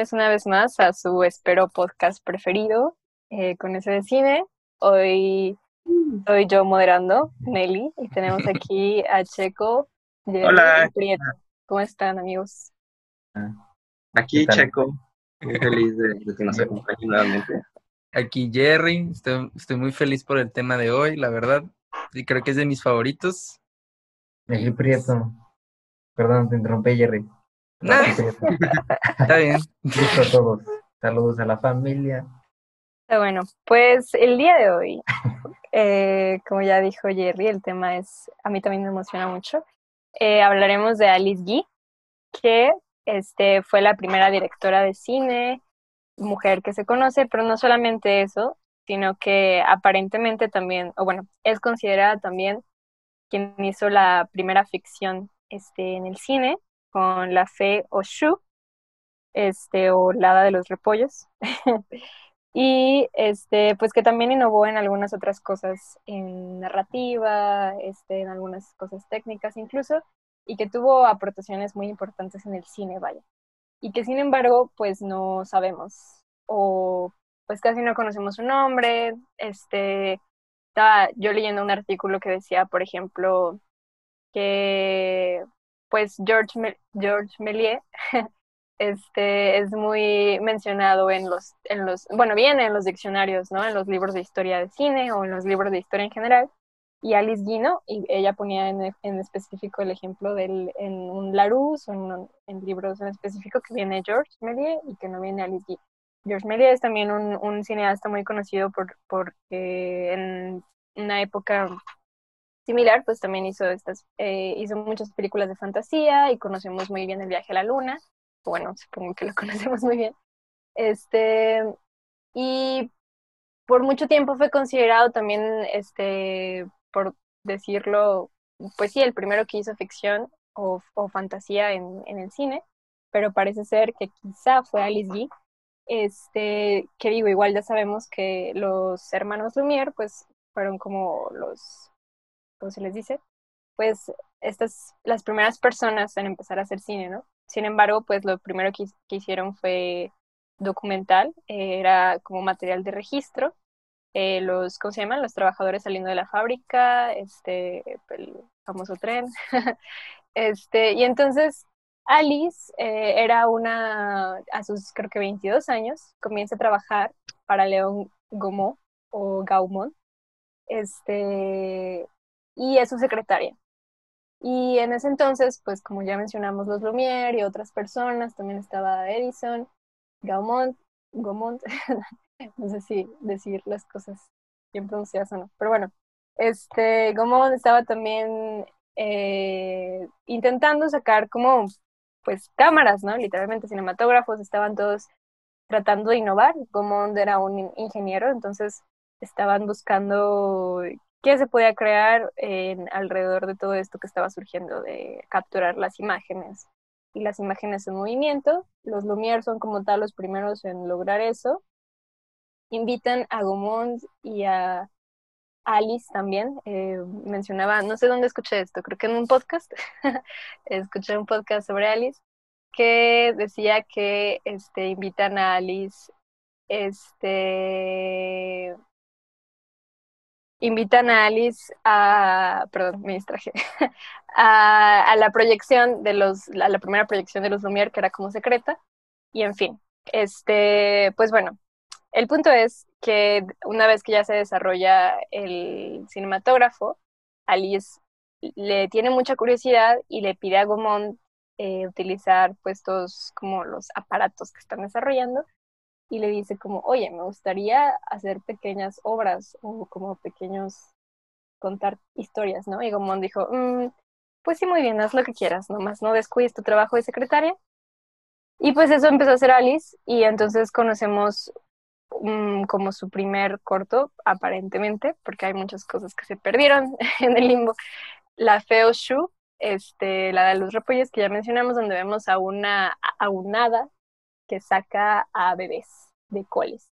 Bienvenidos una vez más a su espero podcast preferido eh, con ese de cine. Hoy soy yo moderando, Nelly, y tenemos aquí a Checo, Jerry Hola. Prieto. ¿Cómo están, amigos? Aquí ¿Qué tal? Checo, muy feliz de, de que nos acompañe nuevamente. Aquí Jerry, estoy, estoy muy feliz por el tema de hoy, la verdad, y creo que es de mis favoritos. Nelly Prieto. Perdón, te interrumpí, Jerry. Prieto. Está bien. Listo a todos. Saludos a la familia. Está bueno, pues el día de hoy, eh, como ya dijo Jerry, el tema es, a mí también me emociona mucho. Eh, hablaremos de Alice Guy, que este, fue la primera directora de cine, mujer que se conoce, pero no solamente eso, sino que aparentemente también, o bueno, es considerada también quien hizo la primera ficción este, en el cine con La Fe Oshu, este, o La Hada de los Repollos. Y este, pues que también innovó en algunas otras cosas, en narrativa, este, en algunas cosas técnicas incluso, y que tuvo aportaciones muy importantes en el cine, vaya. Y que sin embargo, pues no sabemos, o pues casi no conocemos su nombre. Este, estaba yo leyendo un artículo que decía, por ejemplo, que pues George, George Méliès este es muy mencionado en los, en los, bueno, viene en los diccionarios, ¿no? En los libros de historia de cine o en los libros de historia en general. Y Alice Guy, ¿no? Y ella ponía en, en específico el ejemplo del, en un Larousse en, en libros en específico que viene George Méliès y que no viene Alice Guy. George Méliès es también un, un cineasta muy conocido por, porque en una época similar, pues también hizo estas, eh, hizo muchas películas de fantasía y conocemos muy bien el viaje a la luna bueno, supongo que lo conocemos muy bien. Este, y por mucho tiempo fue considerado también, este, por decirlo, pues sí, el primero que hizo ficción o, fantasía en, en el cine, pero parece ser que quizá fue Alice Guy. Este, que digo, igual ya sabemos que los hermanos Lumière, pues fueron como los, ¿cómo se les dice? Pues estas, las primeras personas en empezar a hacer cine, ¿no? Sin embargo, pues lo primero que, hicieron fue documental, eh, era como material de registro, eh, los, ¿cómo se llaman? Los trabajadores saliendo de la fábrica, este, el famoso tren, este, y entonces Alice eh, era una, a sus creo que 22 años, comienza a trabajar para León Gaumont o Gaumont, este, y es su secretaria. Y en ese entonces, pues como ya mencionamos, los Lumière y otras personas, también estaba Edison, Gaumont, Gaumont, no sé si decir las cosas bien pronunciadas o no, pero bueno, este, Gaumont estaba también eh, intentando sacar como, pues, cámaras, ¿no? Literalmente cinematógrafos, estaban todos tratando de innovar. Gaumont era un in- ingeniero, entonces estaban buscando qué se podía crear en, alrededor de todo esto que estaba surgiendo, de capturar las imágenes y las imágenes en movimiento. Los Lumière son como tal los primeros en lograr eso. Invitan a Gaumont y a Alice también. eh, mencionaba, no sé dónde escuché esto, creo que en un podcast. escuché un podcast sobre Alice que decía que este, invitan a Alice este invitan a Alice a, perdón, me distraje, a, a la proyección de los, a la primera proyección de los Lumière, que era como secreta, y en fin, este, pues bueno, el punto es que una vez que ya se desarrolla el cinematógrafo, Alice le tiene mucha curiosidad y le pide a Gaumont eh, utilizar puestos como los aparatos que están desarrollando y le dice como, oye, me gustaría hacer pequeñas obras o como pequeños contar historias, ¿no? Y Gaumont dijo, "Mm, pues sí, muy bien, haz lo que quieras, nomás no descuides tu trabajo de secretaria. Y pues eso empezó a hacer Alice y entonces conocemos mm, como su primer corto, aparentemente, porque hay muchas cosas que se perdieron en el limbo. La Feo Shu, este, la de los repollos que ya mencionamos, donde vemos a una a un hada que saca a bebés de coles.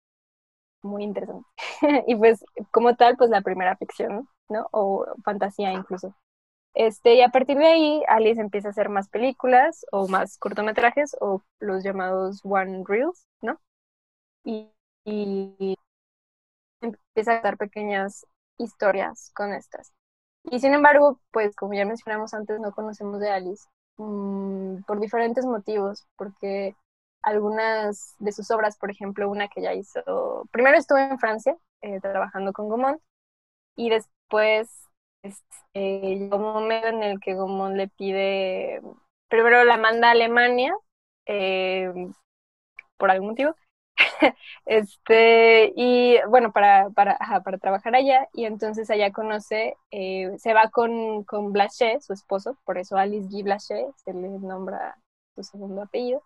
Muy interesante. y pues como tal, pues la primera ficción, ¿no? O fantasía incluso. Este, y a partir de ahí, Alice empieza a hacer más películas o más cortometrajes o los llamados One Reels, ¿no? Y, empieza a dar pequeñas historias con estas. Y sin embargo, pues como ya mencionamos antes, no conocemos de Alice mmm, por diferentes motivos, porque algunas de sus obras, por ejemplo, una que ya hizo, primero estuvo en Francia eh, trabajando con Gaumont y después este, llegó un momento en el que Gaumont le pide, primero la manda a Alemania eh, por algún motivo este, y bueno, para, para, para trabajar allá, y entonces allá conoce, eh, se va con, con Blaché, su esposo, por eso Alice Guy Blaché, se le nombra su segundo apellido,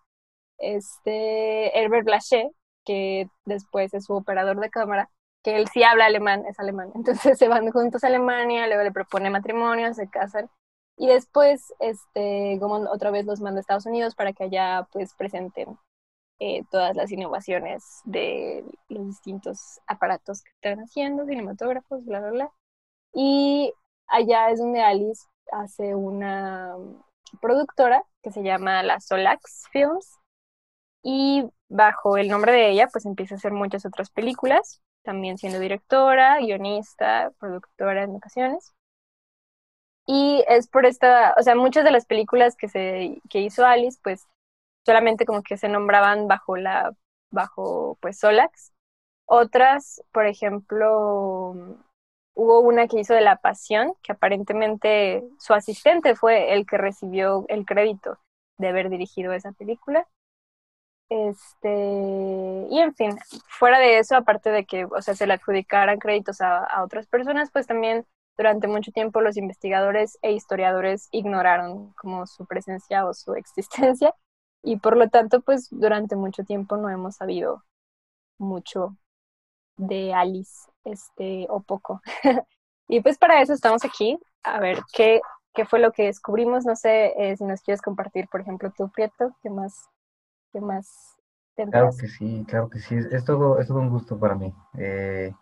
este, Herbert Blaché, que después es su operador de cámara, que él sí habla alemán, es alemán, entonces se van juntos a Alemania, luego le propone matrimonio, se casan, y después, este, como otra vez los manda a Estados Unidos para que allá pues presenten eh, todas las innovaciones de los distintos aparatos que están haciendo, cinematógrafos, bla, bla, bla. Y allá es donde Alice hace una productora que se llama la Solax Films y bajo el nombre de ella pues empieza a hacer muchas otras películas, también siendo directora, guionista, productora en ocasiones. Y es por esta, o sea, muchas de las películas que, se, que hizo Alice pues solamente como que se nombraban bajo la, bajo pues Solax. Otras, por ejemplo, hubo una que hizo de La Pasión, que aparentemente su asistente fue el que recibió el crédito de haber dirigido esa película. Este, y en fin, fuera de eso, aparte de que, o sea, se le adjudicaran créditos a, a otras personas, pues también durante mucho tiempo los investigadores e historiadores ignoraron como su presencia o su existencia y por lo tanto, pues durante mucho tiempo no hemos sabido mucho de Alice, este, o poco. y pues para eso estamos aquí, a ver qué, qué fue lo que descubrimos. No sé eh, si nos quieres compartir, por ejemplo, tú, Prieto, qué más, qué más Claro que sí, claro que sí, es, todo, es todo un gusto para mí. Eh,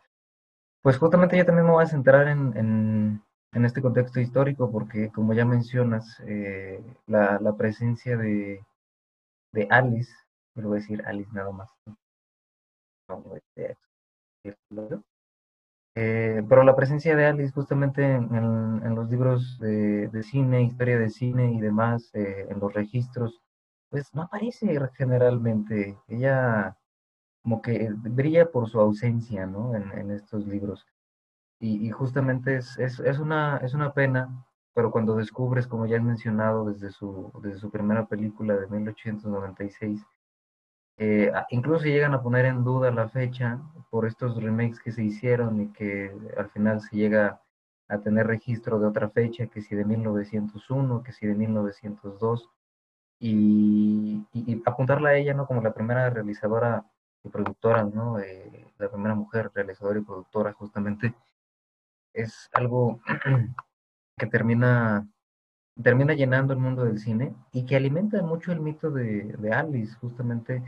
pues justamente yo también me voy a centrar en, en, en este contexto histórico porque, como ya mencionas, eh, la, la presencia de, de Alice, me lo voy a decir Alice nada más. Eh, pero la presencia de Alice justamente en, en, los libros de, de, cine, historia de cine y demás, eh, en los registros, pues no aparece generalmente. Ella como que brilla por su ausencia, ¿no? En, en estos libros. Y, y justamente es, es, es, una, es una pena pero cuando descubres, como ya has mencionado desde su, desde su primera película de 1896, eh, incluso llegan a poner en duda la fecha por estos remakes que se hicieron y que al final se llega a tener registro de otra fecha, que si de 1901, que si de 1902, y, y, apuntarla a ella ¿no? como la primera realizadora y productora, ¿no? Eh, la primera mujer realizadora y productora justamente, es algo que termina, termina llenando el mundo del cine y que alimenta mucho el mito de, de Alice, justamente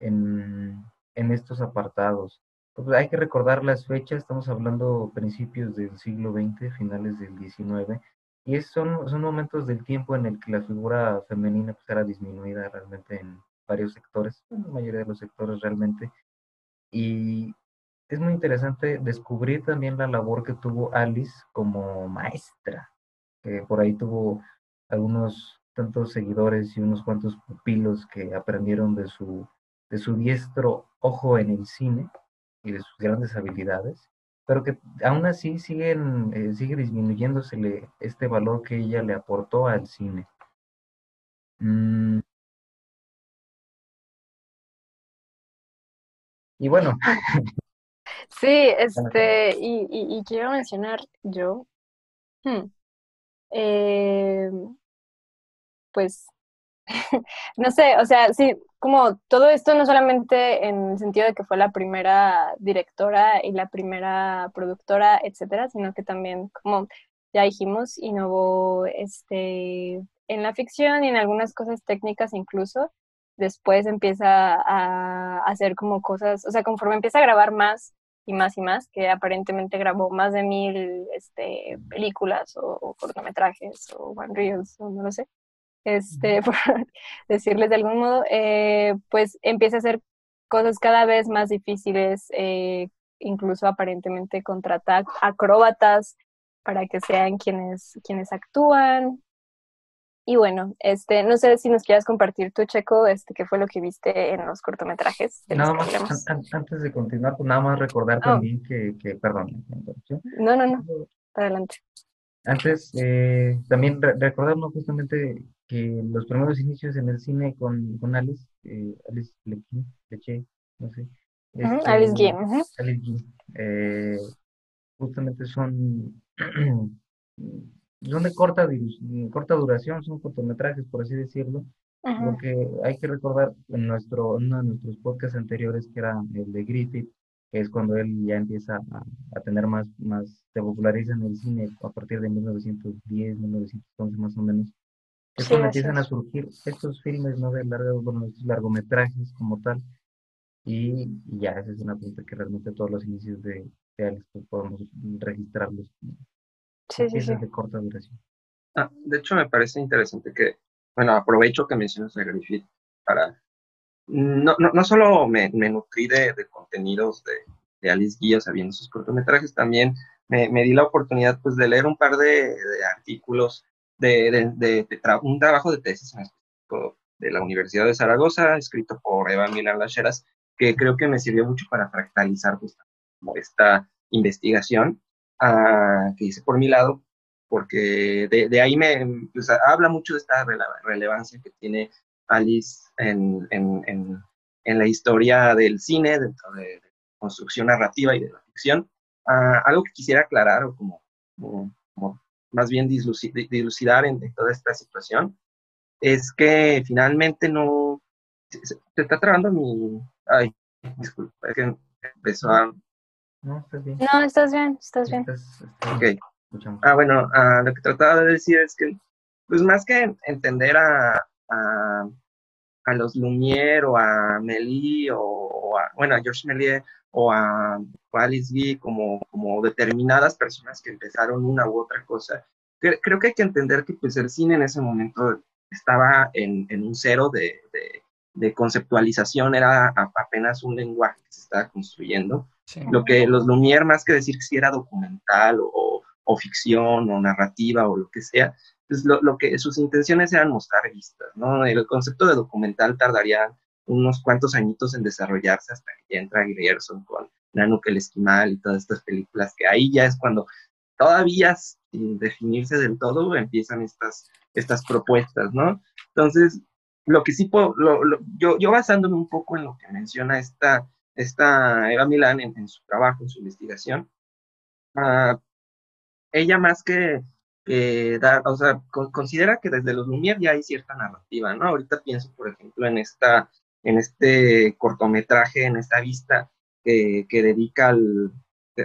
en, en estos apartados. Pues hay que recordar las fechas, estamos hablando principios del siglo XX, finales del XIX, y es, son, momentos del tiempo en el que la figura femenina pues, era disminuida realmente en varios sectores, en la mayoría de los sectores realmente. Y es muy interesante descubrir también la labor que tuvo Alice como maestra, que por ahí tuvo algunos tantos seguidores y unos cuantos pupilos que aprendieron de su, de su diestro ojo en el cine y de sus grandes habilidades, pero que aún así siguen, eh, sigue disminuyéndosele este valor que ella le aportó al cine. Mm. Y bueno. Sí, este, y, y, quiero mencionar yo, hmm, eh, pues, no sé, o sea, sí, como todo esto no solamente en el sentido de que fue la primera directora y la primera productora, etcétera, sino que también, como ya dijimos, innovó este, en la ficción y en algunas cosas técnicas incluso. Después empieza a hacer como cosas, o sea, conforme empieza a grabar más y más y más, que aparentemente grabó más de mil este, películas o, cortometrajes o one reels o no lo sé, este, por decirles de algún modo, eh, pues empieza a hacer cosas cada vez más difíciles, eh, incluso aparentemente contratar acróbatas para que sean quienes, quienes actúan, y bueno, este, no sé si nos quieras compartir tu Checo, este, qué fue lo que viste en los cortometrajes. nada más, antes de continuar, pues nada más recordar oh. también que, que, perdón, No, no, no, adelante. Antes, eh, también recordarnos justamente que los primeros inicios en el cine con, con Alice, eh, Alice Leche, no sé. Este, Alice Guy. Eh, justamente son son de corta, corta duración, son cortometrajes, por así decirlo. Porque hay que recordar en nuestro, uno de nuestros podcasts anteriores, que era el de Griffith, que es cuando él ya empieza a, tener más, más, se populariza en el cine a partir de 1910, 1911 más o menos. Es cuando empiezan a surgir estos filmes, ¿no? De largo, bueno, estos largometrajes como tal. Y, ya, esa es una pregunta que realmente todos los inicios de, de Alex pues, podemos registrarlos Sí, sí, sí. de corta duración. Ah, de hecho, me parece interesante que, bueno, aprovecho que mencionas a Griffith para... No, no, no solo me, me nutrí de, de, contenidos de, de Alice Guía, sabiendo sus cortometrajes, también me, me, di la oportunidad pues, de leer un par de, artículos de, de un trabajo de tesis de la Universidad de Zaragoza, escrito por Eva Milán Lacheras, que creo que me sirvió mucho para fractalizar esta investigación que hice por mi lado, porque de, de ahí me pues, habla mucho de esta relevancia que tiene Alice en, en, en, la historia del cine, dentro de, construcción narrativa y de la ficción. algo que quisiera aclarar o como, como, más bien dilucidar en, toda esta situación es que finalmente no se, está trabando mi ay disculpa es que empezó a no, estás bien. No, estás bien, estás bien. ok. Ah, bueno, ah, lo que trataba de decir es que, pues más que entender a, a, a los Lumière o a Méliès o, a, bueno, a Georges Méliès o a, Alice Guy como, como determinadas personas que empezaron una u otra cosa, creo que hay que entender que pues el cine en ese momento estaba en, en un cero de, de, de, conceptualización, era apenas un lenguaje que se estaba construyendo. Lo que los Lumière, más que decir si era documental o, o, ficción o narrativa o lo que sea, pues lo, lo, que sus intenciones eran mostrar vistas, ¿no? El concepto de documental tardaría unos cuantos añitos en desarrollarse hasta que ya entra Grierson con Nanook el Esquimal y todas estas películas, que ahí ya es cuando todavía sin definirse del todo empiezan estas, estas propuestas, ¿no? Entonces, lo que sí puedo, yo, yo basándome un poco en lo que menciona esta esta Eva Milán en, su trabajo, en su investigación, uh, ella más que, dar, o sea, considera que desde los Lumière ya hay cierta narrativa, ¿no? Ahorita pienso, por ejemplo, en esta, en este cortometraje, en esta vista que, que dedica al,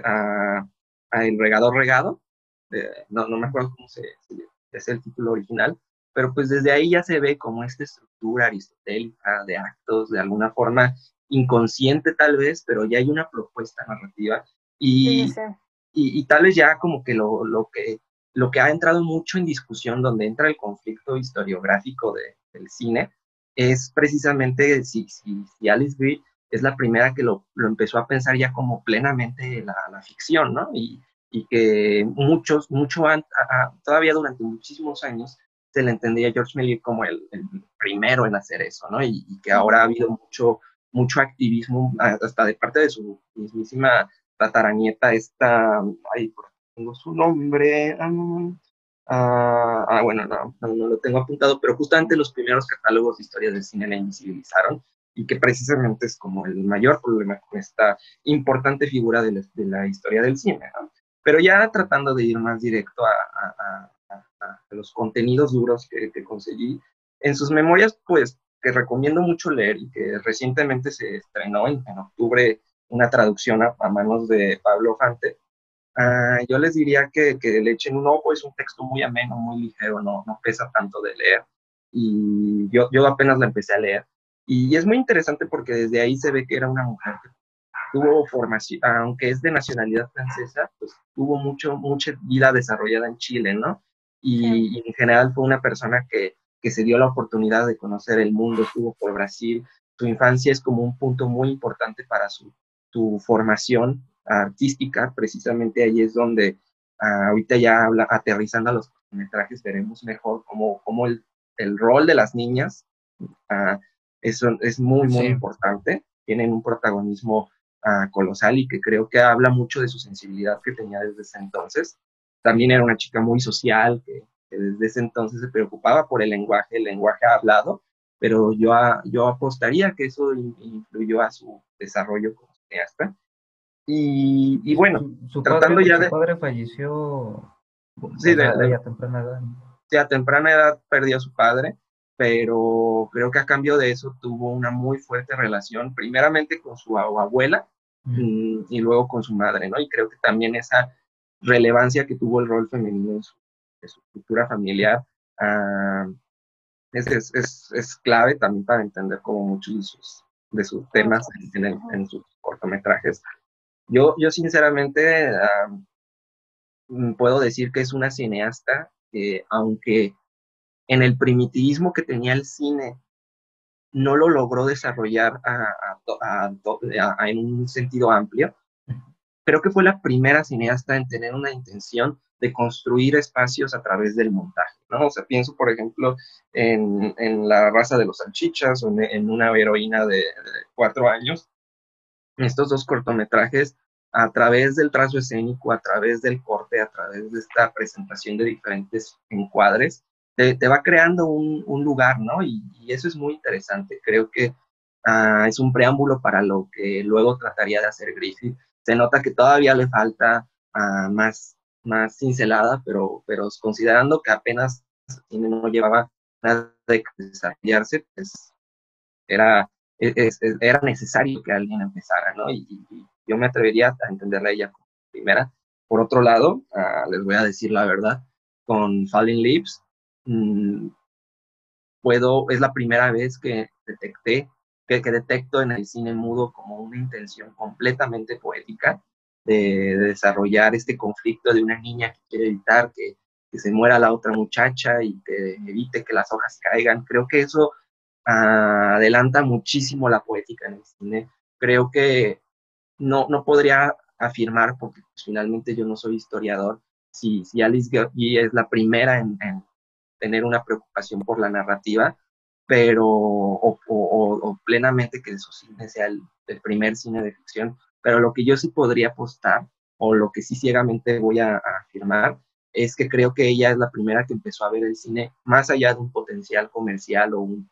a, El regador regado, no, no me acuerdo cómo se, es el título original, pero pues desde ahí ya se ve como esta estructura aristotélica de actos, de alguna forma inconsciente tal vez, pero ya hay una propuesta narrativa y, y, tal vez ya como que lo, lo que lo que ha entrado mucho en discusión donde entra el conflicto historiográfico de, del cine es precisamente si, si, si Alice Guy es la primera que lo, lo, empezó a pensar ya como plenamente la, la ficción, ¿no? Y, y, que muchos, mucho todavía durante muchísimos años se le entendía a George Méliès como el, el, primero en hacer eso, ¿no? Y, y, que ahora ha habido mucho mucho activismo, hasta de parte de su mismísima tataranieta, esta, ay, tengo su nombre, ah, ah, bueno, no, no, lo tengo apuntado, pero justamente los primeros catálogos de historias del cine la invisibilizaron y que precisamente es como el mayor problema con esta importante figura de la, de la historia del cine. Pero ya tratando de ir más directo a, a, a, a los contenidos duros que, que, conseguí, en sus memorias, pues que recomiendo mucho leer y que recientemente se estrenó en, octubre una traducción a, manos de Pablo Fante. Uh, yo les diría que, que, le echen un ojo, es un texto muy ameno, muy ligero, no, no pesa tanto de leer. Y yo, yo apenas la empecé a leer. Y es muy interesante porque desde ahí se ve que era una mujer que tuvo formación, aunque es de nacionalidad francesa, pues tuvo mucho, mucha vida desarrollada en Chile, ¿no? Y, en general fue una persona que, que se dio la oportunidad de conocer el mundo, estuvo por Brasil, su infancia es como un punto muy importante para su, su formación artística, precisamente ahí es donde ah, ahorita ya habla, aterrizando a los metrajes veremos mejor cómo, cómo el, el, rol de las niñas uh, es, es, muy, muy importante, tienen un protagonismo uh, colosal y que creo que habla mucho de su sensibilidad que tenía desde ese entonces. También era una chica muy social, que, desde ese entonces se preocupaba por el lenguaje, el lenguaje hablado, pero yo, yo apostaría que eso influyó a su desarrollo como cineasta. Y, y bueno, su, tratando ya de... Su padre falleció sí, de, a temprana edad. Sí, a temprana edad perdió a su padre, pero creo que a cambio de eso tuvo una muy fuerte relación, primeramente con su abuela y luego con su madre, ¿no? Y creo que también esa relevancia que tuvo el rol femenino en su, estructura familiar uh, es, es, es, clave también para entender como muchos de sus, de sus temas en, en sus cortometrajes. Yo, yo sinceramente mm, puedo decir que es una cineasta que, aunque en el primitivismo que tenía el cine, no lo logró desarrollar en un sentido amplio. Creo que fue la primera cineasta en tener una intención de construir espacios a través del montaje, ¿no? O sea, pienso, por ejemplo, en, La raza de los salchichas o en, una heroína de, de cuatro años, estos dos cortometrajes a través del trazo escénico, a través del corte, a través de esta presentación de diferentes encuadres, te, va creando un, lugar, ¿no? Y, eso es muy interesante. Creo que ah, es un preámbulo para lo que luego trataría de hacer Griffith. Se nota que todavía le falta uh, más, más cincelada, pero, pero considerando que apenas no llevaba nada de desarrollarse, pues era era necesario que alguien empezara, ¿no? Y, yo me atrevería a entenderla ella como primera. Por otro lado, ah, les voy a decir la verdad, con Falling Leaves, mm, puedo, es la primera vez que detecté, que, detecto en el cine mudo como una intención completamente poética de, desarrollar este conflicto de una niña que quiere evitar que, se muera la otra muchacha y que evite que las hojas caigan. Creo que eso adelanta muchísimo la poética en el cine. Creo que no, no podría afirmar, porque pues, finalmente yo no soy historiador, si, si Alice Guy es la primera en, tener una preocupación por la narrativa, pero o, plenamente que su cine sea el, primer cine de ficción, pero lo que yo sí podría apostar, o lo que sí ciegamente voy a afirmar, es que creo que ella es la primera que empezó a ver el cine más allá de un potencial comercial o un,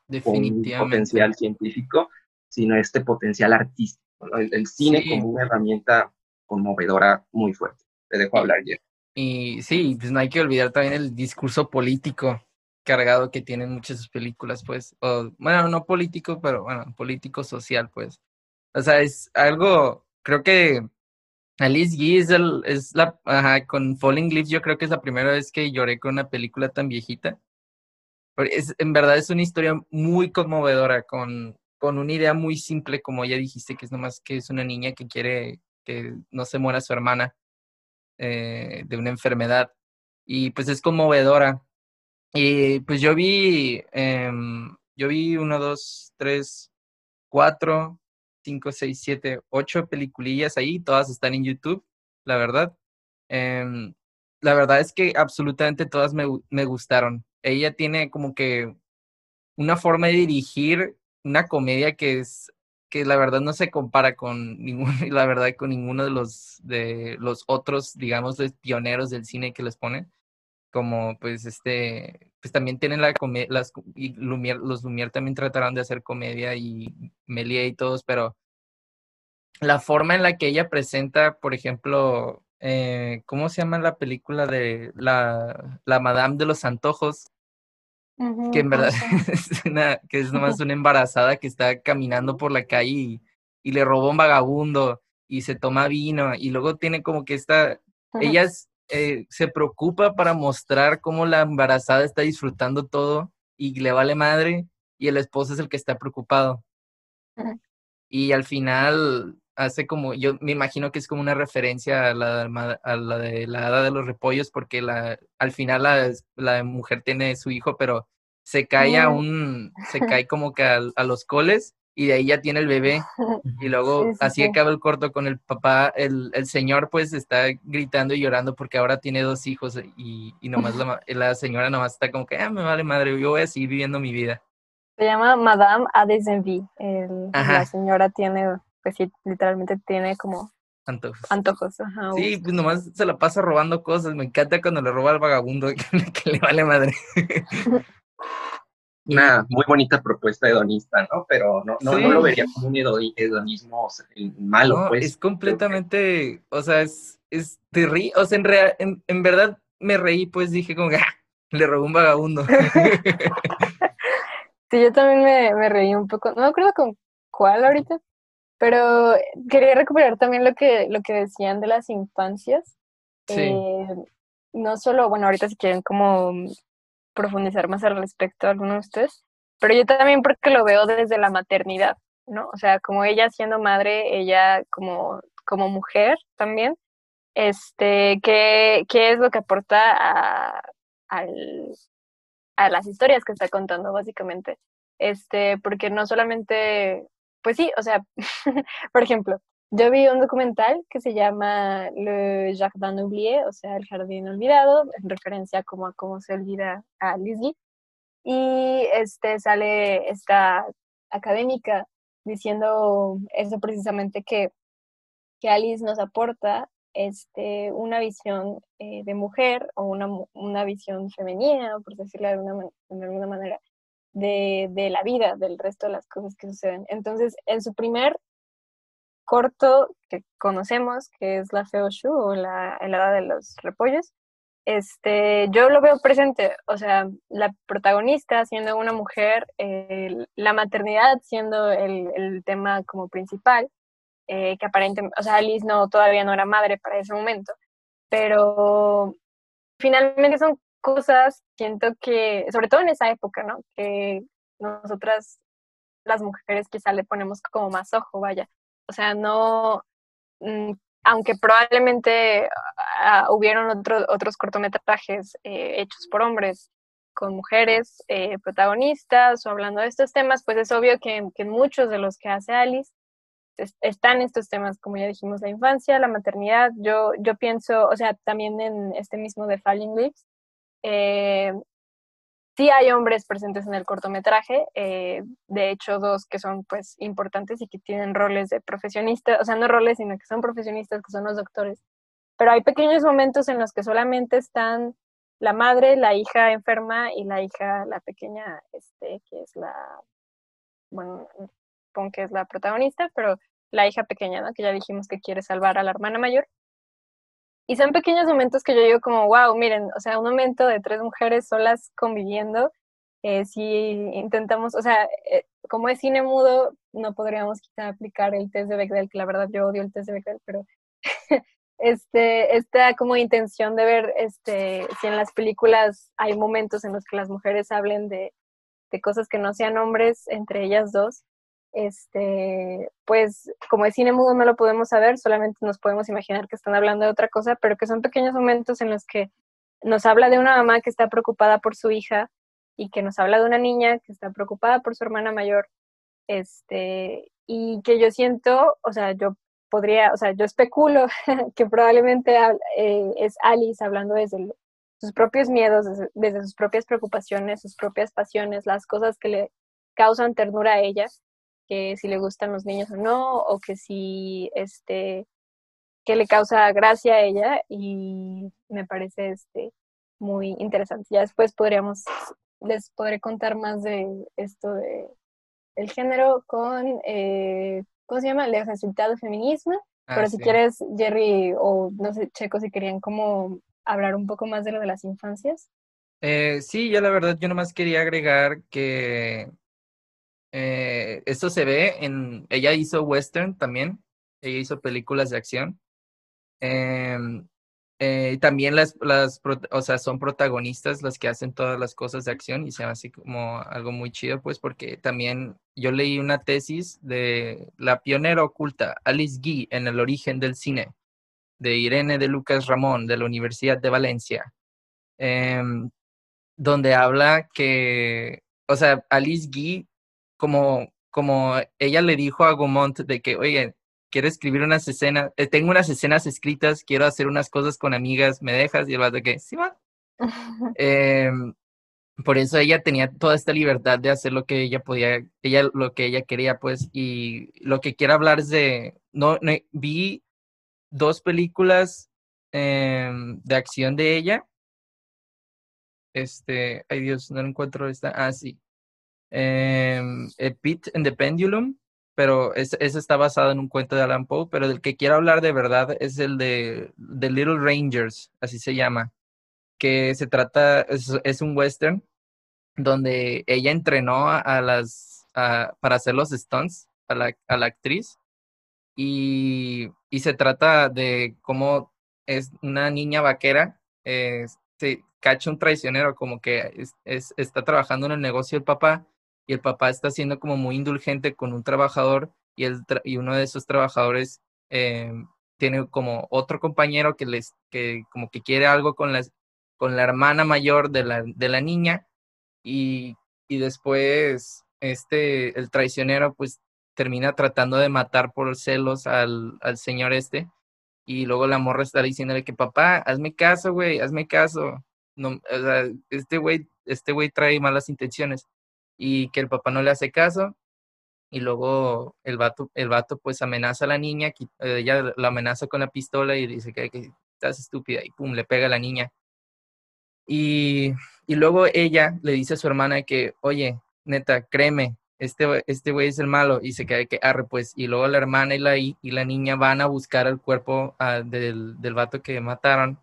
potencial científico, sino este potencial artístico, el, cine como una herramienta conmovedora muy fuerte. Te dejo hablar, Jeff. Y sí, pues no hay que olvidar también el discurso político cargado que tienen muchas sus películas, pues, o, bueno, no político, pero bueno, político social, pues. O sea, es algo, creo que Alice Guy es, el, es la, ajá, con Falling Leaves yo creo que es la primera vez que lloré con una película tan viejita. Es, en verdad es una historia muy conmovedora, con, con una idea muy simple, como ya dijiste, que es nomás que es una niña que quiere que no se muera su hermana eh, de una enfermedad. Y pues es conmovedora. Y pues yo vi, eh, yo vi uno, dos, tres, cuatro, 5, 6, 7, 8 peliculillas ahí, todas están en YouTube, la verdad. Eh, la verdad es que absolutamente todas me, me gustaron. Ella tiene como que una forma de dirigir una comedia que es que la verdad no se compara con ningún, la verdad con ninguno de los de los otros, digamos, los pioneros del cine que les ponen, como pues este, pues también tienen la comedia, y Lumière, los Lumière también trataron de hacer comedia y Melia y todos, pero la forma en la que ella presenta, por ejemplo, eh, ¿cómo se llama la película de la, la Madame de los Antojos? Que en verdad es una, que es nomás una embarazada que está caminando por la calle y, y, le robó un vagabundo y se toma vino y luego tiene como que esta, ella eh, se preocupa para mostrar cómo la embarazada está disfrutando todo y le vale madre y el esposo es el que está preocupado. Y al final hace como, yo me imagino que es como una referencia a la, a la de la hada de los repollos, porque la, al final la, la mujer tiene su hijo, pero se cae a un, se cae como que a, los coles y de ahí ya tiene el bebé. Y luego así acaba el corto con el papá, el, el, señor pues está gritando y llorando porque ahora tiene dos hijos y, y nomás la, la señora nomás está como que, ah, me vale madre, yo voy a seguir viviendo mi vida. Se llama Madame Adesenvie. La señora tiene, pues sí, literalmente tiene como Antojos. Antojos, Sí, pues nomás se la pasa robando cosas. Me encanta cuando le roba al vagabundo que, le vale madre. Una muy bonita propuesta hedonista, ¿no? Pero no, no, lo vería como un hedonismo malo, pues. Es completamente, o sea, es, es te rí, o sea, en, en, verdad me reí, pues dije como que ¡ah! le robó un vagabundo. sí, yo también me, me reí un poco, no me acuerdo con cuál ahorita, pero quería recuperar también lo que, lo que decían de las infancias. Sí. Eh, no solo, bueno, ahorita si quieren como profundizar más al respecto a algunos de ustedes, pero yo también porque lo veo desde la maternidad, ¿no? O sea, como ella siendo madre, ella como, como mujer también, este, ¿qué, qué es lo que aporta a, a las historias que está contando, básicamente? Este, porque no solamente, pues sí, o sea, por ejemplo, yo vi un documental que se llama Le Jardin oublié, o sea, el jardín olvidado, en referencia como a cómo se olvida a Lizzie. Y este sale esta académica diciendo eso precisamente que, que Alice nos aporta este, una visión eh, de mujer o una, una visión femenina, por decirlo de alguna, de alguna manera, de, de la vida, del resto de las cosas que suceden. Entonces, en su primer corto que conocemos, que es la Feoshu o la helada de los repollos, este, yo lo veo presente, o sea, la protagonista siendo una mujer, la maternidad siendo el, el, tema como principal, eh, que aparentemente, o sea, Alice no, todavía no era madre para ese momento, pero finalmente son cosas, siento que, sobre todo en esa época, ¿no? Que nosotras, las mujeres, quizá le ponemos como más ojo, vaya, o sea, no, mm, aunque probablemente uh, hubieron otro, otros cortometrajes eh, hechos por hombres con mujeres eh, protagonistas o hablando de estos temas, pues es obvio que, que muchos de los que hace Alice están estos temas, como ya dijimos, la infancia, la maternidad. Yo, yo pienso, o sea, también en este mismo de Falling Leaves, eh, Sí hay hombres presentes en el cortometraje, eh, de hecho dos que son pues importantes y que tienen roles de profesionistas, o sea, no roles, sino que son profesionistas, que son los doctores. Pero hay pequeños momentos en los que solamente están la madre, la hija enferma y la hija, la pequeña, este, que es la, bueno, pon que es la protagonista, pero la hija pequeña, ¿no? Que ya dijimos que quiere salvar a la hermana mayor. Y son pequeños momentos que yo digo como, wow, miren, o sea, un momento de tres mujeres solas conviviendo, eh, si intentamos, o sea, eh, como es cine mudo, no podríamos quizá aplicar el test de Bechdel, que la verdad yo odio el test de Bechdel, pero este, esta como intención de ver este, si en las películas hay momentos en los que las mujeres hablen de, de cosas que no sean hombres entre ellas dos, este, pues como es cine mudo no lo podemos saber, solamente nos podemos imaginar que están hablando de otra cosa, pero que son pequeños momentos en los que nos habla de una mamá que está preocupada por su hija y que nos habla de una niña que está preocupada por su hermana mayor, este, y que yo siento, o sea, yo podría, o sea, yo especulo que probablemente eh, es Alice hablando desde sus propios miedos, desde sus propias preocupaciones, sus propias pasiones, las cosas que le causan ternura a ella que si le gustan los niños o no, o que si este que le causa gracia a ella y me parece este muy interesante. Ya después podríamos les podré contar más de esto de el género con eh, ¿cómo se llama? El resultado del feminismo. Ah, Pero si quieres, Jerry o no sé, Checo, si querían como hablar un poco más de lo de las infancias. Eh, sí, yo la verdad, yo nomás quería agregar que eh, esto se ve en, ella hizo western también, ella hizo películas de acción. Em, eh, también las, las, o sea, son protagonistas las que hacen todas las cosas de acción y se llama así como algo muy chido, pues, porque también yo leí una tesis de la pionera oculta Alice Guy en el origen del cine, de Irene de Lucas Ramón, de la Universidad de Valencia, em, donde habla que, o sea, Alice Guy, como, como ella le dijo a Gaumont de que, oye, quiero escribir unas escenas, eh, tengo unas escenas escritas, quiero hacer unas cosas con amigas, ¿me dejas? Y el vato que, sí va. Em, por eso ella tenía toda esta libertad de hacer lo que ella podía, ella lo que ella quería, pues, y lo que quiero hablar es de, no, vi dos películas em, de acción de ella. Este, ay Dios, no encuentro esta. Ah, sí. Eh, Pit and the Pendulum pero ese, está basado en un cuento de Alan Poe, pero del que quiero hablar de verdad es el de The Little Rangers, así se llama, que se trata, es, un western donde ella entrenó a, las, para hacer los stunts a la, a la actriz y, y, se trata de cómo es una niña vaquera, eh, se cacha un traicionero, como que es, está trabajando en el negocio del papá y el papá está siendo como muy indulgente con un trabajador y, el y uno de esos trabajadores eh, tiene como otro compañero que les que como que quiere algo con las con la hermana mayor de la de la niña y, y después este el traicionero pues termina tratando de matar por celos al, al señor este y luego la morra está diciéndole que papá hazme caso güey hazme caso no este güey este güey trae malas intenciones y que el papá no le hace caso y luego el vato, el vato pues amenaza a la niña, eh, ella la amenaza con la pistola y dice que, que estás estúpida y pum, le pega a la niña. Y, y luego ella le dice a su hermana que, oye, neta, créeme, este, este güey es el malo y se queda que arre pues y luego la hermana y la, y la niña van a buscar el cuerpo ah, del, del vato que mataron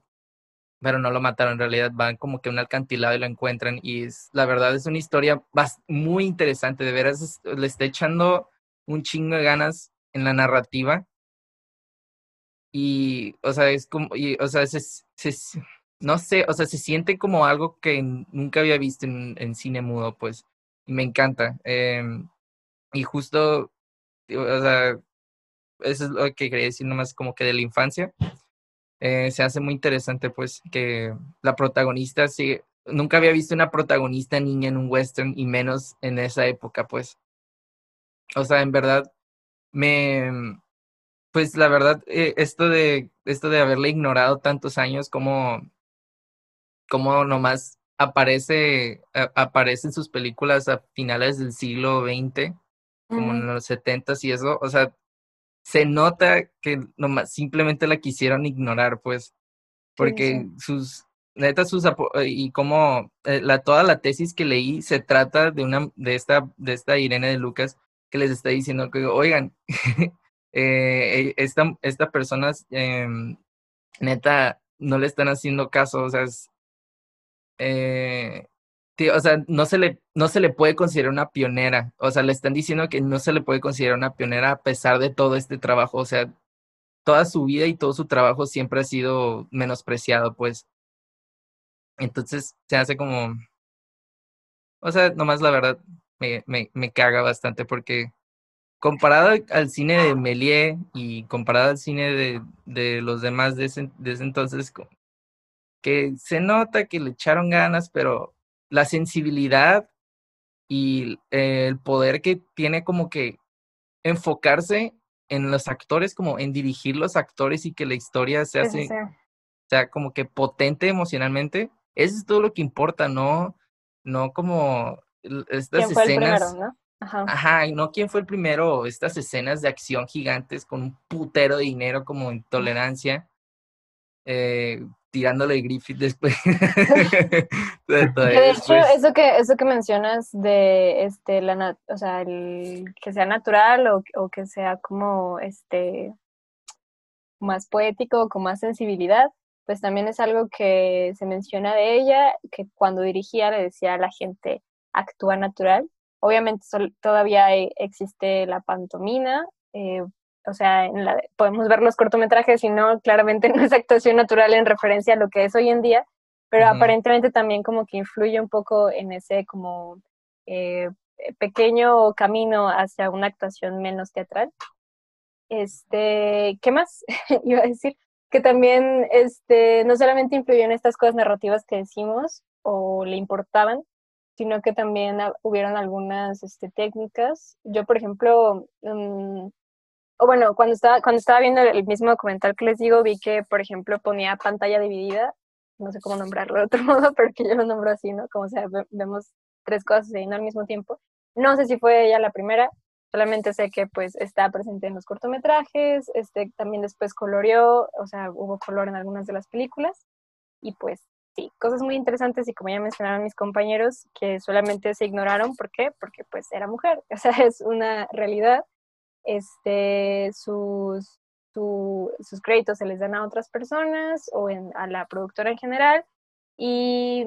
pero no lo mataron en realidad, van como que a un alcantilado y lo encuentran y es, la verdad es una historia muy interesante, de veras le está echando un chingo de ganas en la narrativa y, o sea, es como, y, o sea, se, no sé, o sea, se siente como algo que nunca había visto en, en cine mudo, pues, y me encanta. Eh, y justo, o sea, eso es lo que quería decir nomás como que de la infancia. Eh, se hace muy interesante, pues, que la protagonista sí, nunca había visto una protagonista niña en un western y menos en esa época, pues. O sea, en verdad, me, pues la verdad, eh, esto de, esto de haberle ignorado tantos años, como, como nomás aparece, aparece en sus películas a finales del siglo XX, como en los setentas y eso, o sea, se nota que nomás simplemente la quisieron ignorar, pues, porque sus, neta, sus, y como eh, la, toda la tesis que leí se trata de una, de esta, de esta Irene de Lucas que les está diciendo que, oigan, eh, esta, esta persona, em, neta, no le están haciendo caso, o sea, es, eh, o sea, no se, le, no se le puede considerar una pionera. O sea, le están diciendo que no se le puede considerar una pionera a pesar de todo este trabajo. O sea, toda su vida y todo su trabajo siempre ha sido menospreciado, pues. Entonces se hace como. O sea, nomás la verdad me, me, me caga bastante porque comparado al cine de Méliès y comparado al cine de, de los demás de ese, de ese entonces, que se nota que le echaron ganas, pero la sensibilidad y el poder que tiene como que enfocarse en los actores, como en dirigir los actores y que la historia se hace, sea como que potente emocionalmente. Eso es todo lo que importa, no, no como estas escenas. ¿no? Ajá. Ajá, y no quién fue el primero, estas escenas de acción gigantes con un putero de dinero como intolerancia. Eh, tirándole Griffith después. de, hecho, eso que, eso que mencionas de este la o sea, el que sea natural o, o, que sea como este más poético, con más sensibilidad, pues también es algo que se menciona de ella, que cuando dirigía le decía a la gente actúa natural. Obviamente todavía existe la pantomina, eh, o sea, en la, podemos ver los cortometrajes y no, claramente no es actuación natural en referencia a lo que es hoy en día, pero aparentemente también como que influye un poco en ese como eh, pequeño camino hacia una actuación menos teatral. Este, ¿qué más iba a decir? Que también este, no solamente influyó en estas cosas narrativas que decimos o le importaban, sino que también hubieron algunas este, técnicas. Yo, por ejemplo, mm, o bueno, cuando estaba, cuando estaba viendo el mismo documental que les digo, vi que, por ejemplo, ponía pantalla dividida, no sé cómo nombrarlo de otro modo, pero que yo lo nombro así, ¿no? Como sea, vemos tres cosas sucediendo al mismo tiempo. No sé si fue ella la primera, solamente sé que pues está presente en los cortometrajes, este, también después coloreó, o sea, hubo color en algunas de las películas, y pues sí, cosas muy interesantes y como ya mencionaron mis compañeros, que solamente se ignoraron, ¿por qué? Porque pues era mujer, o sea, es una realidad, este, sus, sus créditos se les dan a otras personas o a la productora en general, y,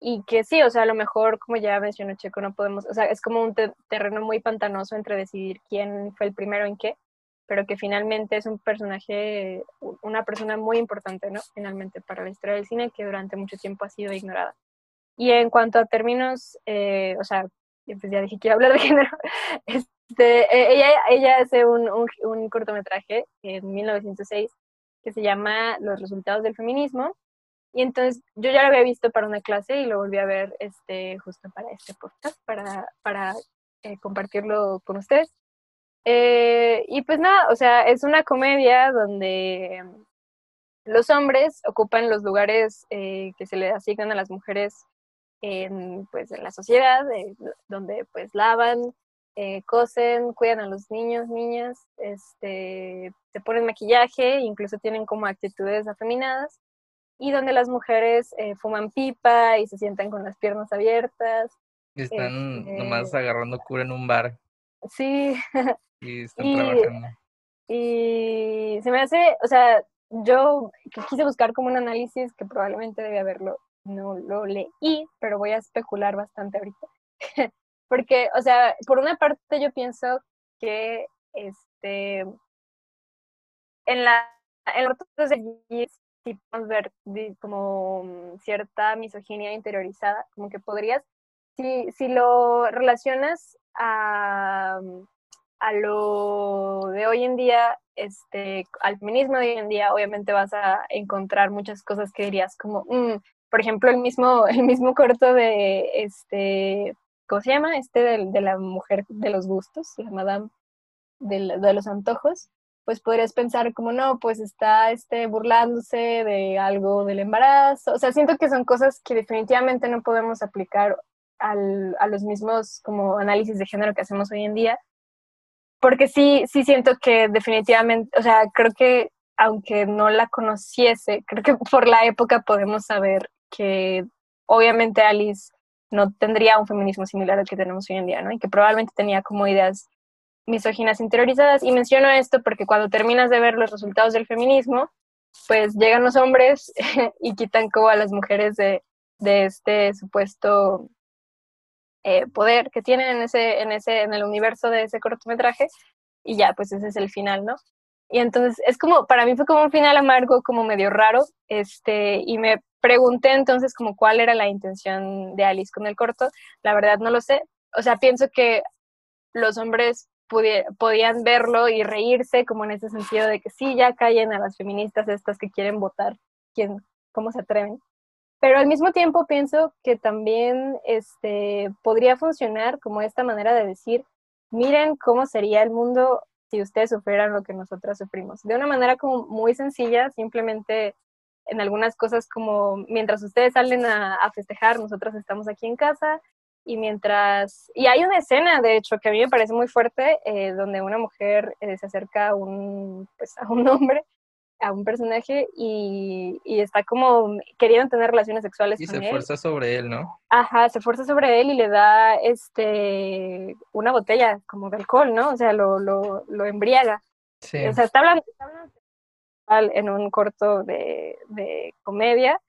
y que sí, o sea, a lo mejor, como ya mencionó Checo, no podemos, o sea, es como un terreno muy pantanoso entre decidir quién fue el primero en qué, pero que finalmente es un personaje, una persona muy importante, ¿no? Finalmente para la historia del cine que durante mucho tiempo ha sido ignorada. Y en cuanto a términos, eh, o sea, pues ya dije que iba a hablar de género, este, e, ella, ella hace un, un, cortometraje en 1906 que se llama Los resultados del feminismo, y entonces yo ya lo había visto para una clase y lo volví a ver este, justo para este podcast, para, para eh, compartirlo con ustedes. Eh, y pues nada, o sea, es una comedia donde los hombres ocupan los lugares eh, que se le asignan a las mujeres en, pues, en la sociedad, eh, donde pues lavan, cosen, cuidan a los niños, niñas, este, se ponen maquillaje, incluso tienen como actitudes afeminadas, y donde las mujeres fuman pipa y se sientan con las piernas abiertas. Y están nomás este agarrando cura en un bar. Sí, Y están trabajando. Y se me hace, o sea, yo quise buscar como un análisis que probablemente debe haberlo, no lo leí, pero voy a especular bastante ahorita. Porque, o sea, por una parte yo pienso que este en la en los de sí podemos ver como cierta misoginia interiorizada, como que podrías, si, si lo relacionas a, a lo de hoy en día, este, al feminismo de hoy en día, obviamente vas a encontrar muchas cosas que dirías como, mm", por ejemplo, el mismo, el mismo corto de, este, ¿cómo se llama? Este de, de la mujer de los gustos, la madame de, de, los antojos, pues podrías pensar como, no, pues está este, burlándose de algo del embarazo. O sea, siento que son cosas que definitivamente no podemos aplicar al, a los mismos como análisis de género que hacemos hoy en día, porque sí, sí siento que definitivamente, o sea, creo que aunque no la conociese, creo que por la época podemos saber que obviamente Alice no tendría un feminismo similar al que tenemos hoy en día, ¿no? Y que probablemente tenía como ideas misóginas interiorizadas. Y menciono esto porque cuando terminas de ver los resultados del feminismo, pues llegan los hombres y quitan como a las mujeres de, de este supuesto eh, poder que tienen en ese, en ese, en el universo de ese cortometraje, y ya, pues ese es el final, ¿no? Y entonces es como, para mí fue como un final amargo, como medio raro, este, y me pregunté entonces como cuál era la intención de Alice con el corto, la verdad no lo sé, o sea, pienso que los hombres podían verlo y reírse como en ese sentido de que sí, ya callen a las feministas estas que quieren votar, ¿quién, cómo se atreven? pero al mismo tiempo pienso que también este, podría funcionar como esta manera de decir, miren cómo sería el mundo si ustedes sufrieran lo que nosotras sufrimos. De una manera como muy sencilla, simplemente en algunas cosas como mientras ustedes salen a, festejar, nosotros estamos aquí en casa y mientras... Y hay una escena, de hecho, que a mí me parece muy fuerte, eh, donde una mujer eh, se acerca a un, pues, a un hombre a un personaje y, y, está como queriendo tener relaciones sexuales y con él. Y se fuerza sobre él, ¿no? Ajá, se fuerza sobre él y le da este una botella como de alcohol, ¿no? O sea, lo, lo, lo embriaga. Sí. O sea, está hablando, está hablando en un corto de, de comedia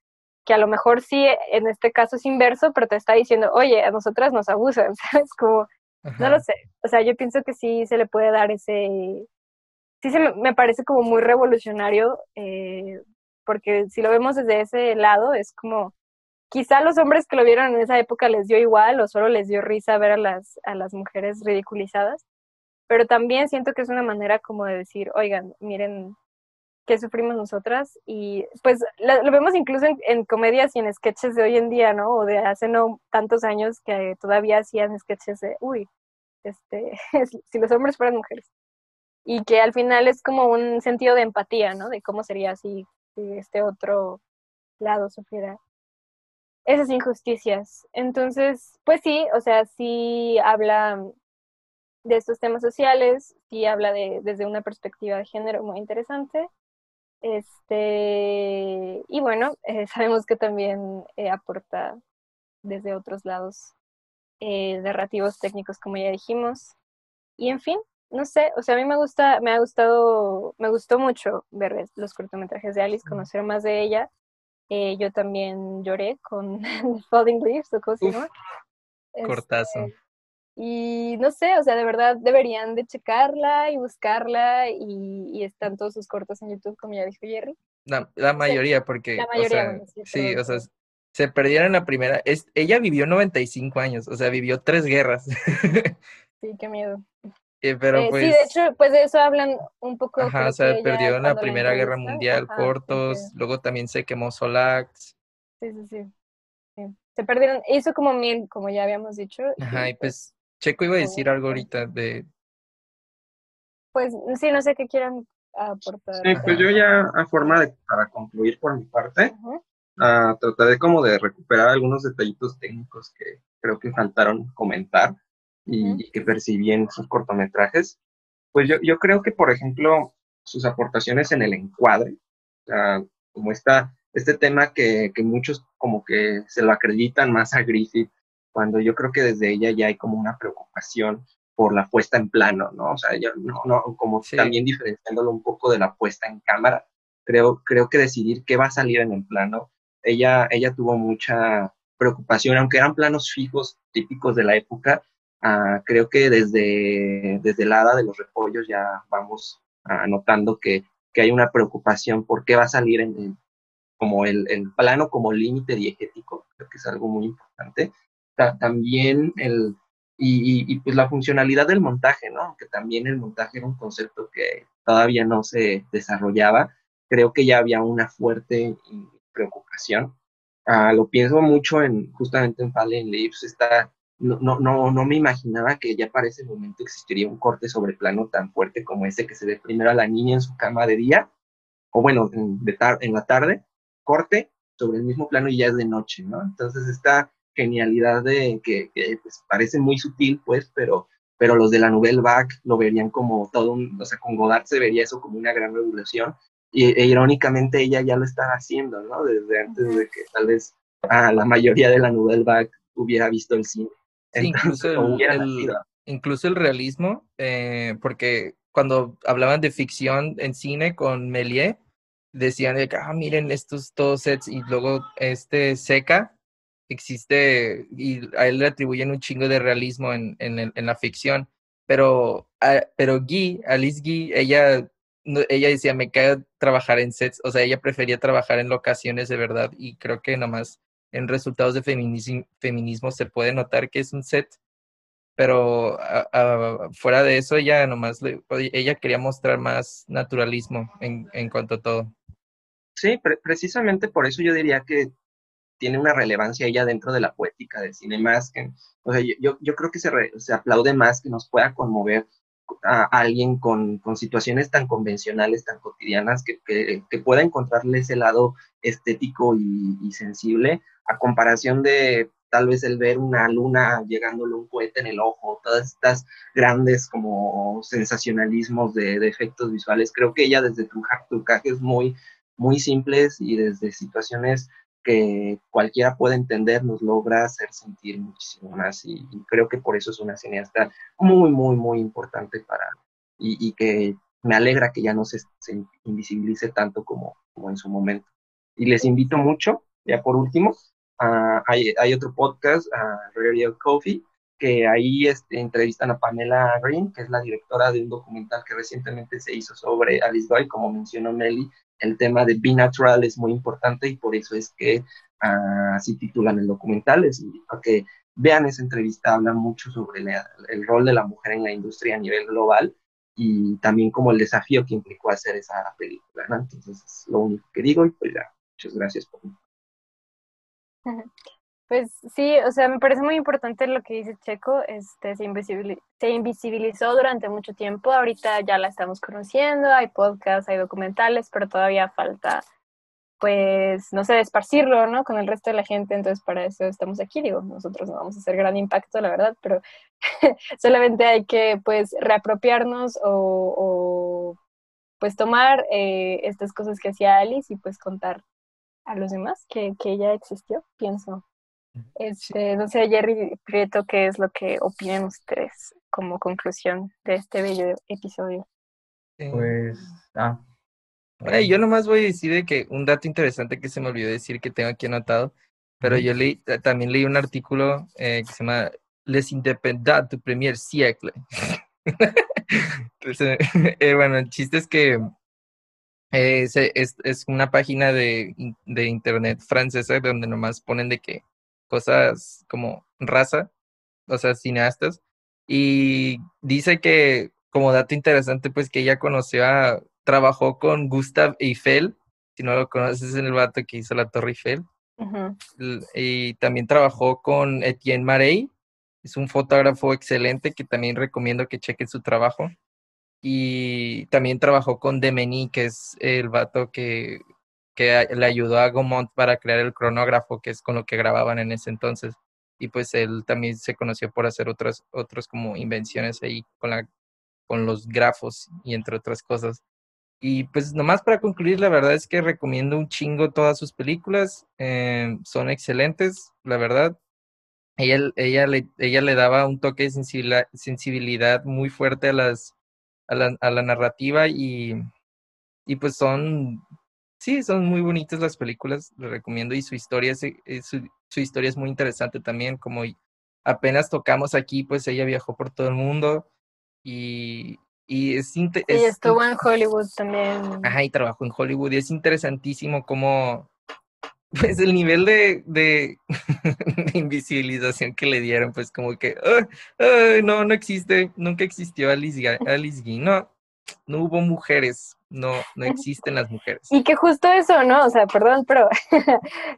que a lo mejor sí, en este caso es inverso, pero te está diciendo, oye, a nosotras nos abusan, ¿sabes? Como, no lo sé. O sea, yo pienso que sí se le puede dar ese, sí se me, parece como muy revolucionario, eh, porque si lo vemos desde ese lado, es como, quizá los hombres que lo vieron en esa época les dio igual o solo les dio risa ver a las, a las mujeres ridiculizadas, pero también siento que es una manera como de decir, oigan, miren qué sufrimos nosotras y pues lo, vemos incluso en, comedias y en sketches de hoy en día, ¿no? O de hace no tantos años que todavía hacían sketches de, uy, este, si los hombres fueran mujeres. Y que al final es como un sentido de empatía, ¿no? De cómo sería si, este otro lado sufriera esas injusticias. Entonces, pues sí, o sea, sí habla de estos temas sociales, sí habla de, desde una perspectiva de género muy interesante. Este, y bueno, eh, sabemos que también eh, aporta desde otros lados eh, narrativos técnicos, como ya dijimos. Y en fin, no sé, o sea, a mí me gusta, me ha gustado, me gustó mucho ver los cortometrajes de Alice, conocer más de ella. yo también lloré con Falling Leaves, o cosas, Cortazo. Este, y no sé, o sea, de verdad deberían de checarla y buscarla y, están todos sus cortos en YouTube, como ya dijo Jerry. La, la mayoría, porque... La mayoría, sí, o sea, se perdieron la primera. Es, ella vivió 95 años, o sea, vivió tres guerras. sí, qué miedo. Eh, pero pues, sí, de pues hecho, pues de eso hablan un poco. Ajá, o sea, perdió en la Primera Guerra Mundial, cortos, luego también se quemó Solax. Sí, sí, sí, Se perdieron, hizo como mil, como ya habíamos dicho. Ajá, y pues Checo iba a decir algo ahorita de... Pues sí, no sé qué quieran aportar. Sí, pues yo ya a forma de, para concluir por mi parte, trataré como de recuperar algunos detallitos técnicos que creo que faltaron comentar y, que percibí en sus cortometrajes. Pues yo, yo creo que, por ejemplo, sus aportaciones en el encuadre, como esta, este tema que, que muchos como que se lo acreditan más a Griffith cuando yo creo que desde ella ya hay como una preocupación por la puesta en plano, ¿no? O sea, ya no, no, como también diferenciándolo un poco de la puesta en cámara. Creo, creo que decidir qué va a salir en el plano, ella, ella tuvo mucha preocupación, aunque eran planos fijos típicos de la época, uh, creo que desde, desde la hada de los repollos ya vamos uh, notando que, que, hay una preocupación por qué va a salir en, como el, el, plano como límite diegético, creo que es algo muy importante también el, y, y, pues la funcionalidad del montaje, ¿no? Que también el montaje era un concepto que todavía no se desarrollaba. Creo que ya había una fuerte preocupación. Ah, lo pienso mucho en justamente en Fallen Leaves. Está, no, no, no, me imaginaba que ya para ese momento existiría un corte sobre plano tan fuerte como ese que se ve primero a la niña en su cama de día, o bueno, en, la tarde, corte sobre el mismo plano y ya es de noche, ¿no? Entonces está genialidad de que, pues, parece muy sutil, pues, pero, pero los de la Nouvelle Vague lo verían como todo un, o sea, con Godard se vería eso como una gran revolución, y e, irónicamente ella ya lo estaba haciendo, ¿no? Desde antes de que tal vez a la mayoría de la Nouvelle Vague hubiera visto el cine. Incluso, el, incluso el realismo, eh, porque cuando hablaban de ficción en cine con Méliès, decían de que, ah, miren estos todos sets, y luego este Seca existe y a él le atribuyen un chingo de realismo en, en, en la ficción, pero, pero Guy, Alice Guy, ella, ella decía, me cae trabajar en sets, o sea, ella prefería trabajar en locaciones de verdad y creo que nomás en resultados de feminismo, feminismo se puede notar que es un set, pero fuera de eso ella nomás, ella quería mostrar más naturalismo en, en cuanto a todo. Sí, precisamente por eso yo diría que tiene una relevancia ella dentro de la poética del cine más que, o sea, yo, yo creo que se, se aplaude más que nos pueda conmover a alguien con, con situaciones tan convencionales, tan cotidianas, que, que, que, pueda encontrarle ese lado estético y, y, sensible, a comparación de tal vez el ver una luna llegándole un cohete en el ojo, todas estas grandes como sensacionalismos de, de efectos visuales. Creo que ella desde trucajes muy, muy simples y desde situaciones que cualquiera puede entender, nos logra hacer sentir muchísimo más y, creo que por eso es una cineasta muy, muy, muy importante para y, y que me alegra que ya no se, invisibilice tanto como, como, en su momento. Y les invito mucho, ya por último, hay, hay, otro podcast, uh, Radio Coffee, que ahí este, entrevistan a Pamela Green, que es la directora de un documental que recientemente se hizo sobre Alice Guy, como mencionó Meli, el tema de Be Natural es muy importante y por eso es que uh, así titulan el documental, es que vean esa entrevista, habla mucho sobre el rol de la mujer en la industria a nivel global y también como el desafío que implicó hacer esa película, ¿no? Entonces es lo único que digo y pues ya, muchas gracias por... Pues sí, o sea, me parece muy importante lo que dice Checo, este, se, se invisibilizó durante mucho tiempo, ahorita ya la estamos conociendo, hay podcasts, hay documentales, pero todavía falta, pues, no sé, esparcirlo, ¿no? Con el resto de la gente, entonces para eso estamos aquí, digo, nosotros no vamos a hacer gran impacto, la verdad, pero solamente hay que, pues, reapropiarnos o, pues, tomar eh, estas cosas que hacía Alice y, pues, contar a los demás que, que ella existió, pienso. Este, no sé, Jerry Prieto, ¿qué es lo que opinan ustedes como conclusión de este bello episodio? Pues, ah. yo nomás voy a decir que un dato interesante que se me olvidó decir que tengo aquí anotado, pero yo leí, también leí un artículo eh, que se llama Les Independants du Premier Siècle. eh, bueno, el chiste es que eh, es, es, es, una página de, de internet francesa donde nomás ponen de que cosas como raza, o sea, cineastas, y dice que, como dato interesante, pues que ella conoció a, trabajó con Gustav Eiffel, si no lo conoces, en el vato que hizo la Torre Eiffel, y también trabajó con Etienne Marey, es un fotógrafo excelente que también recomiendo que chequen su trabajo. Y también trabajó con Demeny, que es el vato que que le ayudó a Gaumont para crear el cronógrafo, que es con lo que grababan en ese entonces. Y pues él también se conoció por hacer otras, otras como invenciones ahí con, la, con los grafos y entre otras cosas. Y pues nomás para concluir, la verdad es que recomiendo un chingo todas sus películas, eh, son excelentes, la verdad. Ella, ella, le, ella le daba un toque de sensibilidad, muy fuerte a, las, a, la, a la narrativa y, y pues son sí, son muy bonitas las películas, les recomiendo y su historia es, eh, su, historia es muy interesante también, como apenas tocamos aquí, pues ella viajó por todo el mundo y, y es, Y estuvo en Hollywood también. Ajá, y trabajó en Hollywood y es interesantísimo cómo, pues el nivel de, de, invisibilización que le dieron, pues como que, no, no existe, nunca existió Alice, Alice Guy, no, no hubo mujeres, no, no existen las mujeres. Y que justo eso, ¿no? O sea, perdón, pero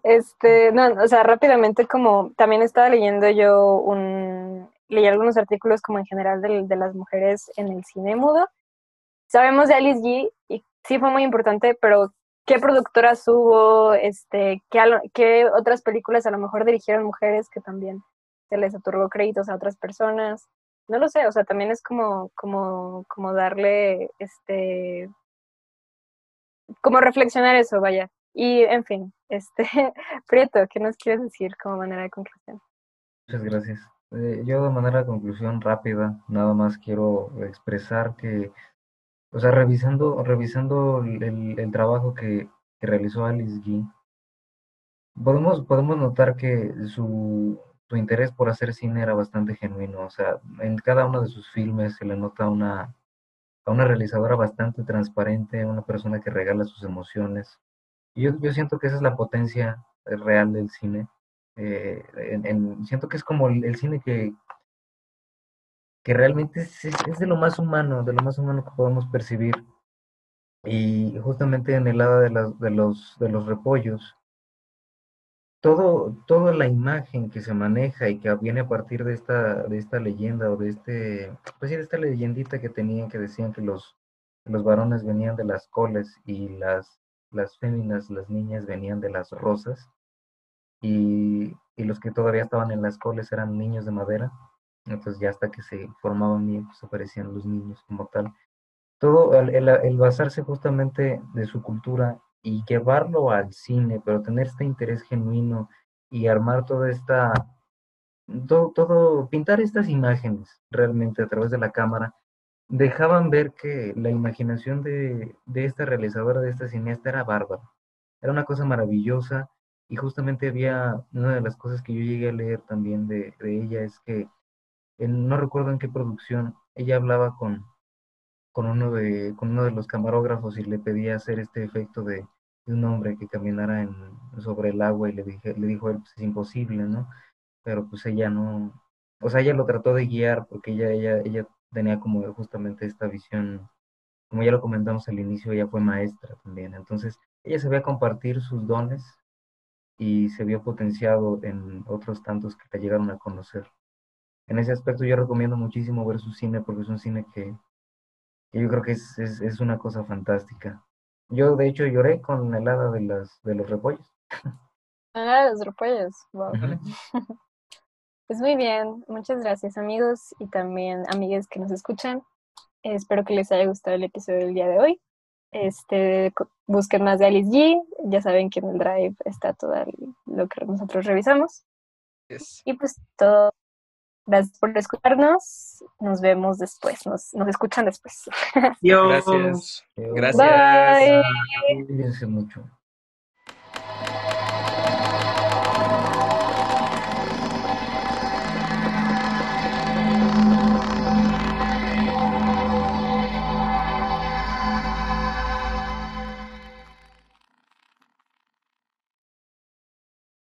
este, no, o sea, rápidamente como también estaba leyendo yo un, leí algunos artículos como en general de, de las mujeres en el cine mudo. Sabemos de Alice G y sí fue muy importante, pero ¿qué productoras hubo? Este, ¿qué, ¿Qué otras películas a lo mejor dirigieron mujeres que también se les otorgó créditos a otras personas? no lo sé, o sea, también es como, como, como darle, este, como reflexionar eso, vaya. Y, en fin, este, Prieto, ¿qué nos quieres decir como manera de conclusión? Muchas gracias. Eh, yo de manera de conclusión rápida, nada más quiero expresar que, o sea, revisando, revisando el, el trabajo que, que realizó Alice Guy, podemos, podemos notar que su, su interés por hacer cine era bastante genuino. O sea, en cada uno de sus filmes se le nota una, a una realizadora bastante transparente, una persona que regala sus emociones. Y yo, yo siento que esa es la potencia real del cine. Eh, en, siento que es como el, cine que, que realmente es, de lo más humano, de lo más humano que podemos percibir. Y justamente en el lado de, de, los, de los repollos, todo, toda la imagen que se maneja y que viene a partir de esta, de esta leyenda o de este, pues sí, de esta leyendita que tenían que decían que los, los varones venían de las coles y las, las féminas, las niñas venían de las rosas y, y los que todavía estaban en las coles eran niños de madera, entonces ya hasta que se formaban bien, pues aparecían los niños como tal. Todo el, el basarse justamente de su cultura y llevarlo al cine, pero tener este interés genuino y armar toda esta, todo, todo, pintar estas imágenes realmente a través de la cámara, dejaban ver que la imaginación de, de esta realizadora, de esta cineasta, era bárbara. Era una cosa maravillosa y justamente había una de las cosas que yo llegué a leer también de, de ella es que no recuerdo en qué producción, ella hablaba con, con, uno de, con uno de los camarógrafos y le pedía hacer este efecto de, un hombre que caminara en, sobre el agua y le, dije, le dijo él, pues es imposible, ¿no? Pero pues ella no, o sea, ella lo trató de guiar porque ella, ella, ella tenía como justamente esta visión, como ya lo comentamos al inicio, ella fue maestra también, entonces ella sabía compartir sus dones y se vio potenciado en otros tantos que la llegaron a conocer. En ese aspecto yo recomiendo muchísimo ver su cine porque es un cine que, yo creo que es, es, es, una cosa fantástica. Yo de hecho lloré con el hada de, las, de los repollos. Ah, los repollos, wow. Pues muy bien, muchas gracias amigos y también amigas que nos escuchan. espero que les haya gustado el episodio del día de hoy. Este, busquen más de Alice G. Ya saben que en el Drive está todo lo que nosotros revisamos. Y pues todo. Gracias por escucharnos. Nos vemos después. Nos, nos escuchan después. Gracias. Gracias. Bye. Mucho.